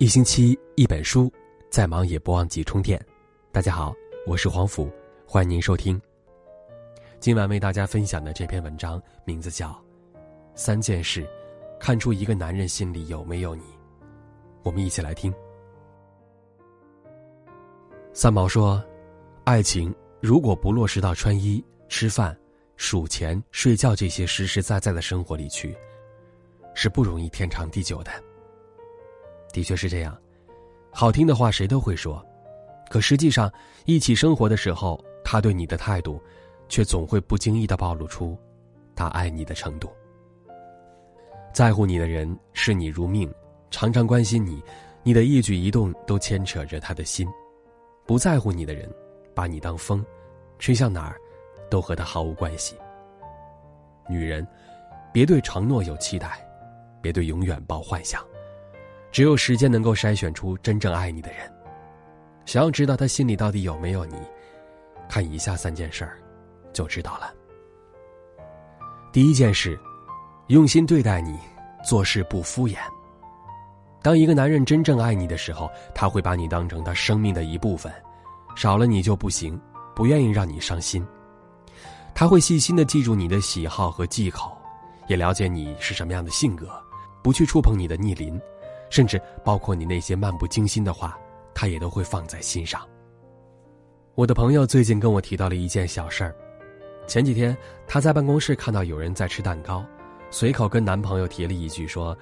一星期一本书，再忙也不忘记充电。大家好，我是黄甫，欢迎您收听。今晚为大家分享的这篇文章名字叫《三件事，看出一个男人心里有没有你》。我们一起来听。三毛说：“爱情如果不落实到穿衣、吃饭、数钱、睡觉这些实实在在的生活里去，是不容易天长地久的。”的确是这样，好听的话谁都会说，可实际上一起生活的时候，他对你的态度，却总会不经意的暴露出，他爱你的程度。在乎你的人视你如命，常常关心你，你的一举一动都牵扯着他的心；不在乎你的人，把你当风，吹向哪儿，都和他毫无关系。女人，别对承诺有期待，别对永远抱幻想。只有时间能够筛选出真正爱你的人。想要知道他心里到底有没有你，看以下三件事儿，就知道了。第一件事，用心对待你，做事不敷衍。当一个男人真正爱你的时候，他会把你当成他生命的一部分，少了你就不行，不愿意让你伤心。他会细心的记住你的喜好和忌口，也了解你是什么样的性格，不去触碰你的逆鳞。甚至包括你那些漫不经心的话，他也都会放在心上。我的朋友最近跟我提到了一件小事儿，前几天她在办公室看到有人在吃蛋糕，随口跟男朋友提了一句说：“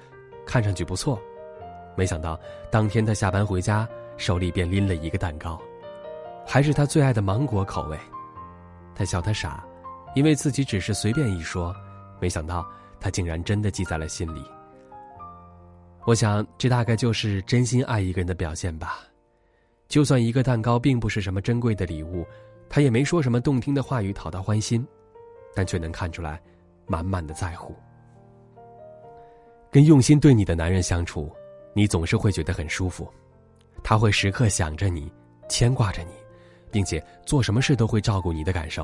看上去不错。”没想到当天她下班回家，手里便拎了一个蛋糕，还是她最爱的芒果口味。他笑他傻，因为自己只是随便一说，没想到他竟然真的记在了心里。我想，这大概就是真心爱一个人的表现吧。就算一个蛋糕并不是什么珍贵的礼物，他也没说什么动听的话语讨他欢心，但却能看出来满满的在乎。跟用心对你的男人相处，你总是会觉得很舒服。他会时刻想着你，牵挂着你，并且做什么事都会照顾你的感受。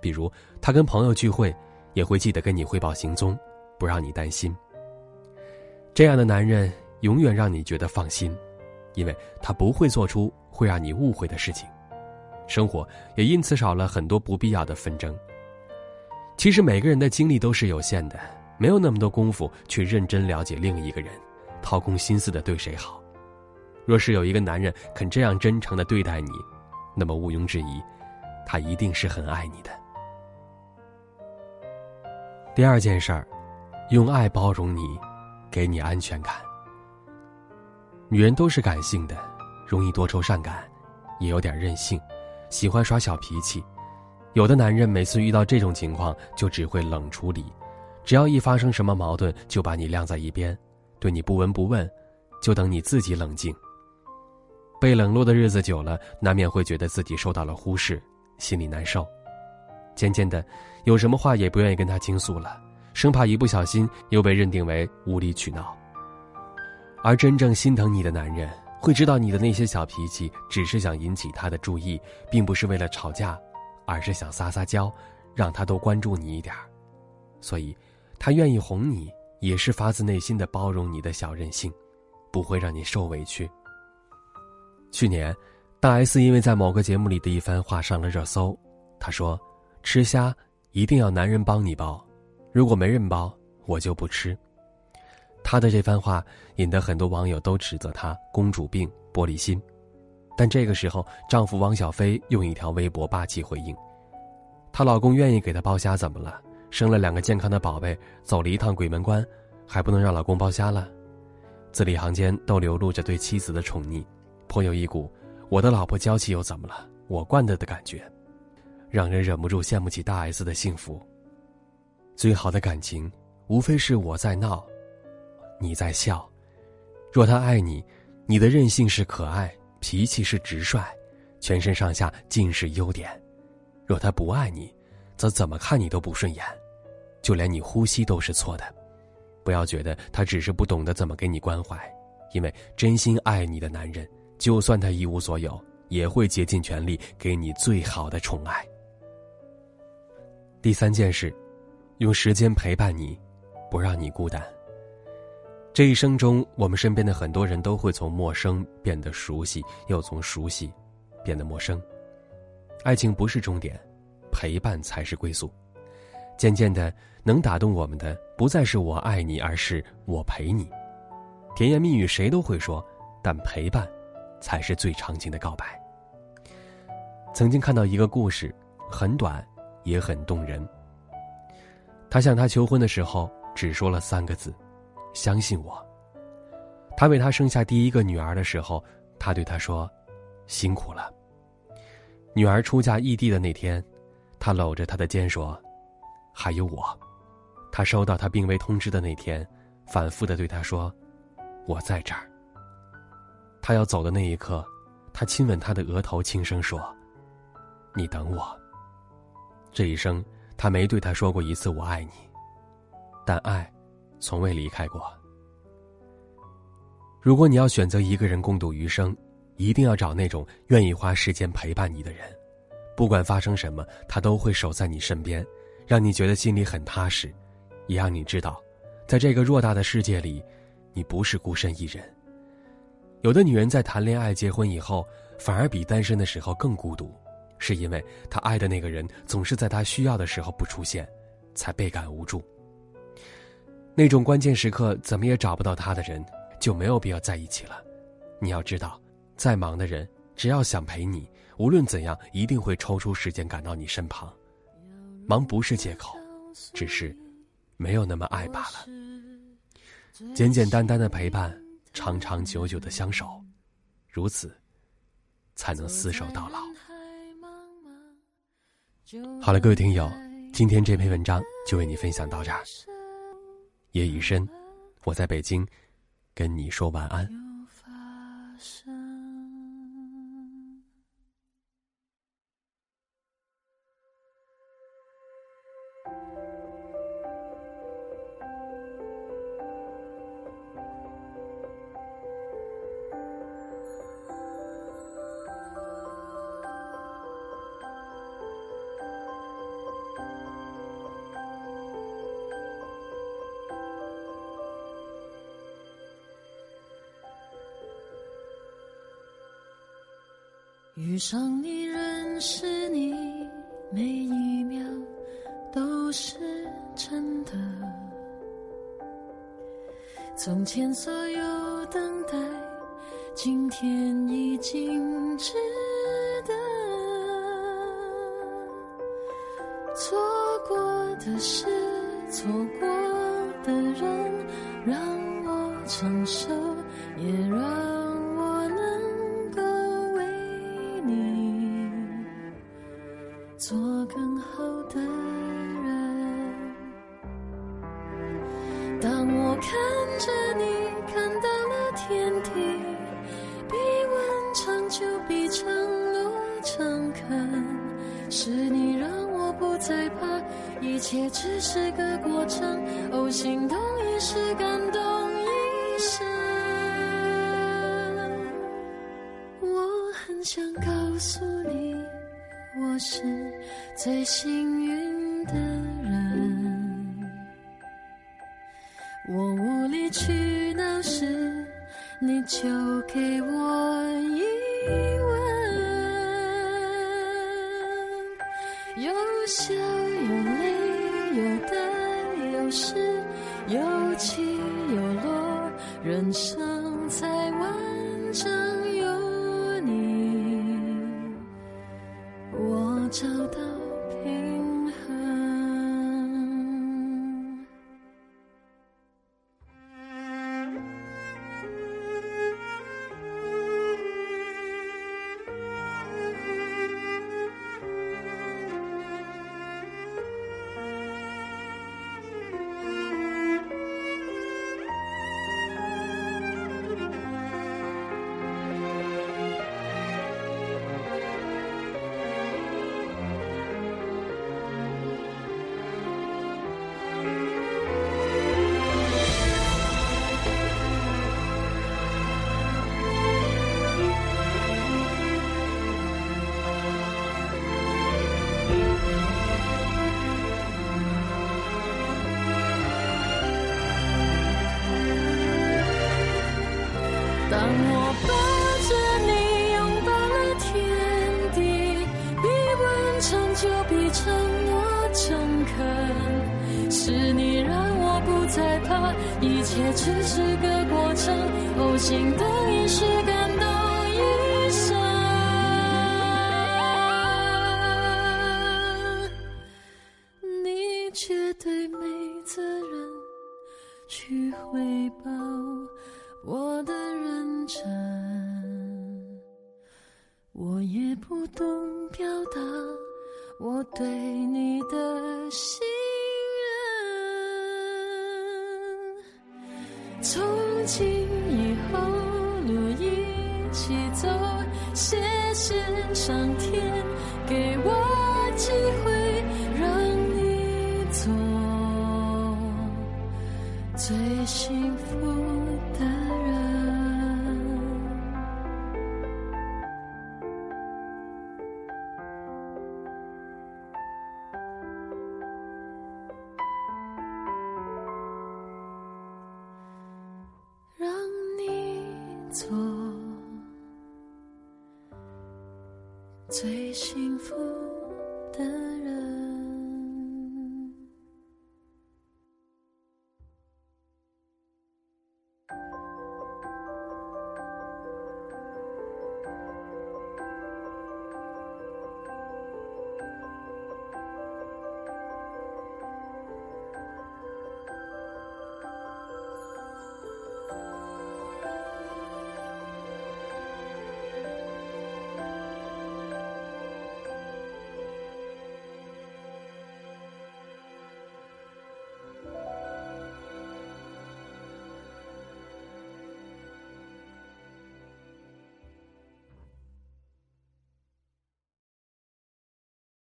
比如，他跟朋友聚会，也会记得跟你汇报行踪，不让你担心。这样的男人永远让你觉得放心，因为他不会做出会让你误会的事情，生活也因此少了很多不必要的纷争。其实每个人的精力都是有限的，没有那么多功夫去认真了解另一个人，掏空心思的对谁好。若是有一个男人肯这样真诚的对待你，那么毋庸置疑，他一定是很爱你的。第二件事儿，用爱包容你。给你安全感。女人都是感性的，容易多愁善感，也有点任性，喜欢耍小脾气。有的男人每次遇到这种情况，就只会冷处理，只要一发生什么矛盾，就把你晾在一边，对你不闻不问，就等你自己冷静。被冷落的日子久了，难免会觉得自己受到了忽视，心里难受。渐渐的，有什么话也不愿意跟他倾诉了。生怕一不小心又被认定为无理取闹，而真正心疼你的男人会知道你的那些小脾气只是想引起他的注意，并不是为了吵架，而是想撒撒娇，让他多关注你一点所以，他愿意哄你，也是发自内心的包容你的小任性，不会让你受委屈。去年，大 S 因为在某个节目里的一番话上了热搜，她说：“吃虾一定要男人帮你剥。”如果没人包，我就不吃。她的这番话引得很多网友都指责她公主病、玻璃心。但这个时候，丈夫汪小菲用一条微博霸气回应：“她老公愿意给她包虾，怎么了？生了两个健康的宝贝，走了一趟鬼门关，还不能让老公包虾了？”字里行间都流露着对妻子的宠溺，颇有一股“我的老婆娇气又怎么了？我惯的”的感觉，让人忍不住羡慕起大 S 的幸福。最好的感情，无非是我在闹，你在笑。若他爱你，你的任性是可爱，脾气是直率，全身上下尽是优点；若他不爱你，则怎么看你都不顺眼，就连你呼吸都是错的。不要觉得他只是不懂得怎么给你关怀，因为真心爱你的男人，就算他一无所有，也会竭尽全力给你最好的宠爱。第三件事。用时间陪伴你，不让你孤单。这一生中，我们身边的很多人都会从陌生变得熟悉，又从熟悉变得陌生。爱情不是终点，陪伴才是归宿。渐渐的，能打动我们的不再是我爱你，而是我陪你。甜言蜜语谁都会说，但陪伴，才是最长情的告白。曾经看到一个故事，很短，也很动人。他向她求婚的时候，只说了三个字：“相信我。”他为她生下第一个女儿的时候，他对她说：“辛苦了。”女儿出嫁异地的那天，他搂着她的肩说：“还有我。”他收到她病危通知的那天，反复的对她说：“我在这儿。”他要走的那一刻，他亲吻她的额头，轻声说：“你等我。”这一生，他没对她说过一次“我爱你”，但爱，从未离开过。如果你要选择一个人共度余生，一定要找那种愿意花时间陪伴你的人，不管发生什么，他都会守在你身边，让你觉得心里很踏实，也让你知道，在这个偌大的世界里，你不是孤身一人。有的女人在谈恋爱、结婚以后，反而比单身的时候更孤独，是因为他爱的那个人总是在他需要的时候不出现，才倍感无助。那种关键时刻怎么也找不到他的人，就没有必要在一起了。你要知道。再忙的人，只要想陪你，无论怎样，一定会抽出时间赶到你身旁。忙不是借口，只是没有那么爱罢了。简简单单的陪伴，长长久久的相守，如此，才能厮守到老。好了，各位听友，今天这篇文章就为你分享到这儿。夜已深，我在北京，跟你说晚安。遇上你，认识你，每一秒都是真的。从前所有等待，今天已经值得。错过的事，错过的人，让我承受，也让。切只是个过程。哦，心动一时，感动一生。我很想告诉你。我是最幸运的人，我无理取闹时，你就给我一吻，有笑有泪，是有失，有起有落，人生才完整。有你，我找到一切只是个过程。哦，心的仪式感动一生。你绝对没责任去回报我的认真，我也不懂表达我对你的心从今以后，路一起走，谢谢上天